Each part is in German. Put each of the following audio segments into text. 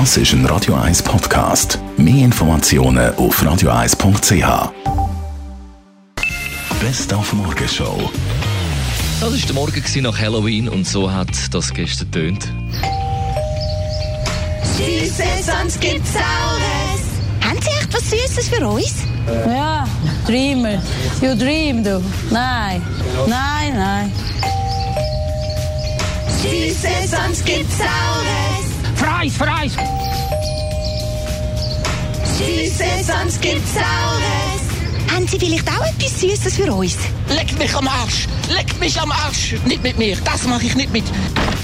Das ist ein Radio 1 Podcast. Mehr Informationen auf radio1.ch. Best auf Morgenshow. Das war der Morgen nach Halloween und so hat das gestern tönt. Süßes, sonst gibt's Saures. Haben Sie echt was Süßes für uns? Ja, Dreamer. You dream, du. Nein, nein, nein. Süßes, sonst gibt's Saures. Fries, Fries. Süßes, sonst gibt's Saures. Haben Sie vielleicht auch etwas Süßes für uns? Leck mich am Arsch! Leck mich am Arsch! Nicht mit mir, das mache ich nicht mit.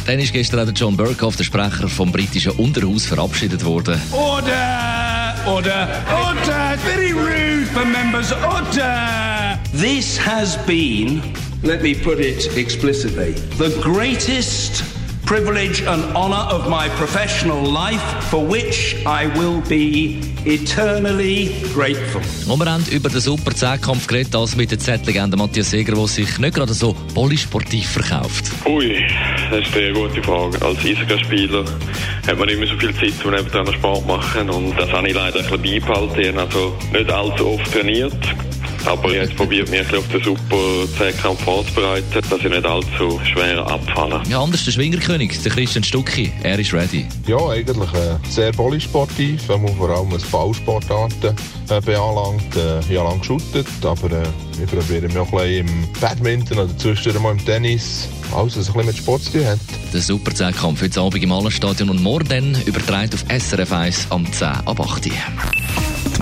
Dann ist gestern auch der John Burkhoff, der Sprecher vom britischen Unterhaus, verabschiedet worden. Order! Order! Order! Very rude for members. Order! This has been, let me put it explicitly, the greatest privilege and honor of my professional life for which I will be eternally grateful. Und wir haben über den super Zehnkampf geredet, als mit der Z-Legende Matthias Seger, der sich nicht gerade so polysportiv verkauft. Ui, das ist eine gute Frage. Als Eishockeyspieler hat man nicht mehr so viel Zeit zum nebenan Sport machen und das habe ich leider ein bisschen beibehalten. Ich habe also nicht allzu oft trainiert, aber jetzt probiert mich ein bisschen auf den super Zehnkampf vorzubereiten, dass ich nicht allzu schwer abfalle. Ja, anders der Schwingerkönig, der Christian Stucki, er ist ready. Ja, eigentlich äh, sehr polysportiv, wenn man vor allem was Ballsportarten äh, beanlangt. Äh, ich habe lange geschuttet, aber äh, ich probiere mich auch ein bisschen im Badminton oder zwischendurch mal im Tennis. Alles, was ein bisschen mit Sport zu tun hat. Der super Zehnkampf heute Abend im Hallenstadion und morgen dann übertragen auf SRF 1 am 10 ab 8 Uhr.